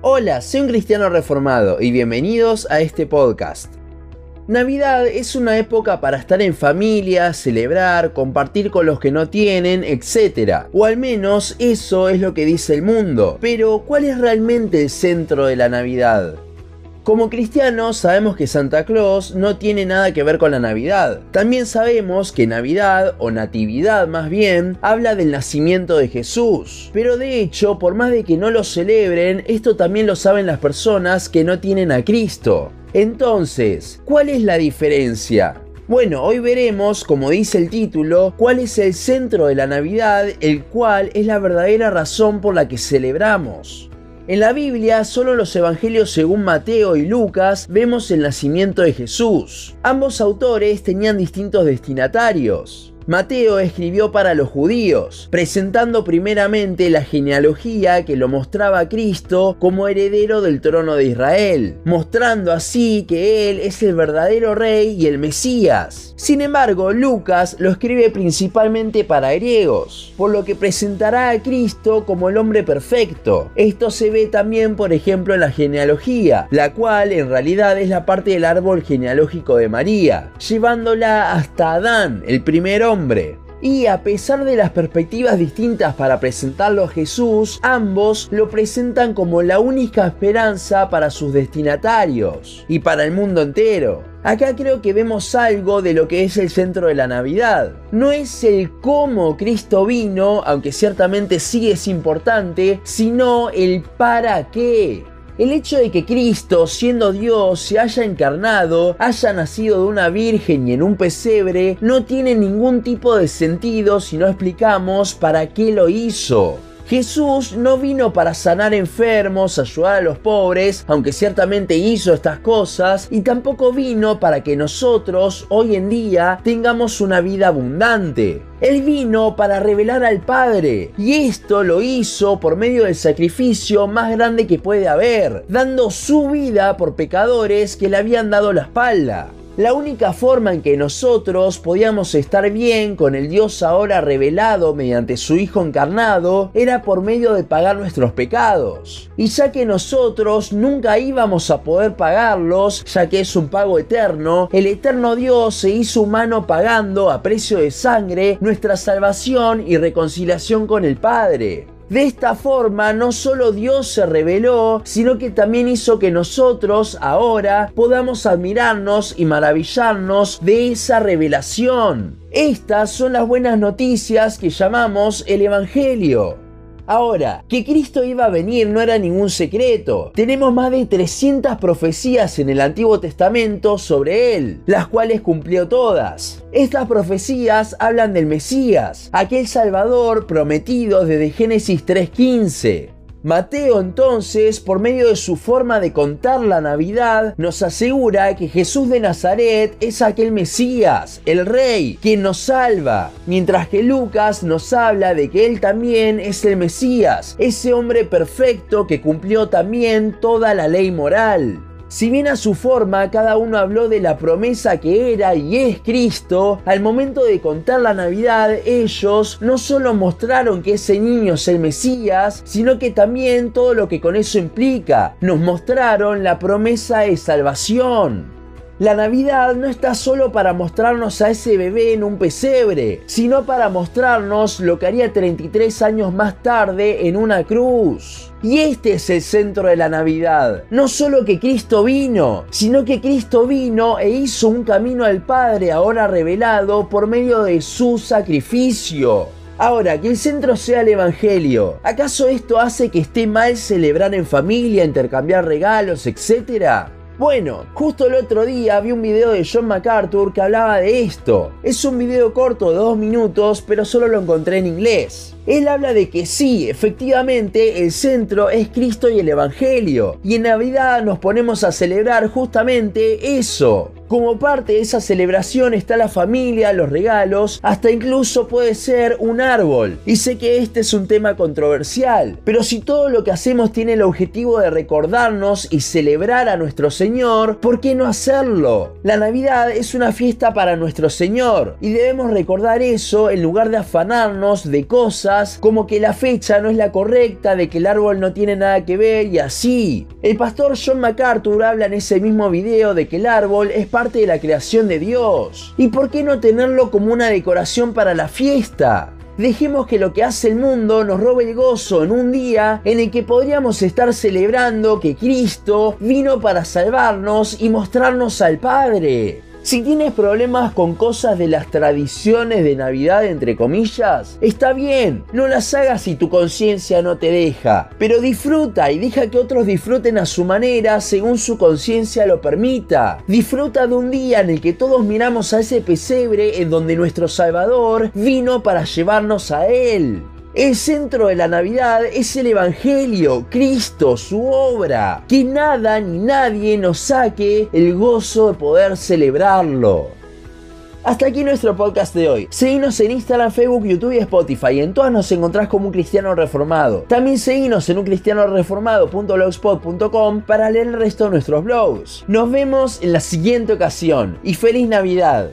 Hola, soy un cristiano reformado y bienvenidos a este podcast. Navidad es una época para estar en familia, celebrar, compartir con los que no tienen, etc. O al menos eso es lo que dice el mundo. Pero, ¿cuál es realmente el centro de la Navidad? Como cristianos sabemos que Santa Claus no tiene nada que ver con la Navidad. También sabemos que Navidad, o Natividad más bien, habla del nacimiento de Jesús. Pero de hecho, por más de que no lo celebren, esto también lo saben las personas que no tienen a Cristo. Entonces, ¿cuál es la diferencia? Bueno, hoy veremos, como dice el título, cuál es el centro de la Navidad, el cual es la verdadera razón por la que celebramos. En la Biblia, solo en los evangelios según Mateo y Lucas vemos el nacimiento de Jesús. Ambos autores tenían distintos destinatarios. Mateo escribió para los judíos, presentando primeramente la genealogía que lo mostraba a Cristo como heredero del trono de Israel, mostrando así que Él es el verdadero rey y el Mesías. Sin embargo, Lucas lo escribe principalmente para griegos, por lo que presentará a Cristo como el hombre perfecto. Esto se ve también, por ejemplo, en la genealogía, la cual en realidad es la parte del árbol genealógico de María, llevándola hasta Adán, el primer hombre y a pesar de las perspectivas distintas para presentarlo a Jesús, ambos lo presentan como la única esperanza para sus destinatarios y para el mundo entero. Acá creo que vemos algo de lo que es el centro de la Navidad. No es el cómo Cristo vino, aunque ciertamente sí es importante, sino el para qué. El hecho de que Cristo, siendo Dios, se haya encarnado, haya nacido de una virgen y en un pesebre, no tiene ningún tipo de sentido si no explicamos para qué lo hizo. Jesús no vino para sanar enfermos, ayudar a los pobres, aunque ciertamente hizo estas cosas, y tampoco vino para que nosotros hoy en día tengamos una vida abundante. Él vino para revelar al Padre, y esto lo hizo por medio del sacrificio más grande que puede haber, dando su vida por pecadores que le habían dado la espalda. La única forma en que nosotros podíamos estar bien con el Dios ahora revelado mediante su Hijo encarnado era por medio de pagar nuestros pecados. Y ya que nosotros nunca íbamos a poder pagarlos, ya que es un pago eterno, el eterno Dios se hizo humano pagando a precio de sangre nuestra salvación y reconciliación con el Padre. De esta forma no solo Dios se reveló, sino que también hizo que nosotros ahora podamos admirarnos y maravillarnos de esa revelación. Estas son las buenas noticias que llamamos el Evangelio. Ahora, que Cristo iba a venir no era ningún secreto. Tenemos más de 300 profecías en el Antiguo Testamento sobre Él, las cuales cumplió todas. Estas profecías hablan del Mesías, aquel Salvador prometido desde Génesis 3.15. Mateo entonces, por medio de su forma de contar la Navidad, nos asegura que Jesús de Nazaret es aquel Mesías, el Rey, quien nos salva, mientras que Lucas nos habla de que Él también es el Mesías, ese hombre perfecto que cumplió también toda la ley moral. Si bien a su forma cada uno habló de la promesa que era y es Cristo, al momento de contar la Navidad ellos no solo mostraron que ese niño es el Mesías, sino que también todo lo que con eso implica. Nos mostraron la promesa de salvación. La Navidad no está solo para mostrarnos a ese bebé en un pesebre, sino para mostrarnos lo que haría 33 años más tarde en una cruz. Y este es el centro de la Navidad. No solo que Cristo vino, sino que Cristo vino e hizo un camino al Padre ahora revelado por medio de su sacrificio. Ahora, que el centro sea el Evangelio. ¿Acaso esto hace que esté mal celebrar en familia, intercambiar regalos, etcétera? Bueno, justo el otro día vi un video de John MacArthur que hablaba de esto. Es un video corto de dos minutos, pero solo lo encontré en inglés. Él habla de que sí, efectivamente, el centro es Cristo y el Evangelio. Y en Navidad nos ponemos a celebrar justamente eso. Como parte de esa celebración está la familia, los regalos, hasta incluso puede ser un árbol. Y sé que este es un tema controversial, pero si todo lo que hacemos tiene el objetivo de recordarnos y celebrar a nuestro Señor, ¿por qué no hacerlo? La Navidad es una fiesta para nuestro Señor y debemos recordar eso en lugar de afanarnos de cosas como que la fecha no es la correcta, de que el árbol no tiene nada que ver y así. El pastor John MacArthur habla en ese mismo video de que el árbol es parte de la creación de Dios. ¿Y por qué no tenerlo como una decoración para la fiesta? Dejemos que lo que hace el mundo nos robe el gozo en un día en el que podríamos estar celebrando que Cristo vino para salvarnos y mostrarnos al Padre. Si tienes problemas con cosas de las tradiciones de Navidad, entre comillas, está bien, no las hagas si tu conciencia no te deja, pero disfruta y deja que otros disfruten a su manera según su conciencia lo permita. Disfruta de un día en el que todos miramos a ese pesebre en donde nuestro Salvador vino para llevarnos a Él. El centro de la Navidad es el Evangelio, Cristo, su obra. Que nada ni nadie nos saque el gozo de poder celebrarlo. Hasta aquí nuestro podcast de hoy. Seguinos en Instagram, Facebook, YouTube y Spotify. En todas nos encontrás como un cristiano reformado. También seguinos en uncristianoreformado.blogspot.com para leer el resto de nuestros blogs. Nos vemos en la siguiente ocasión y feliz Navidad.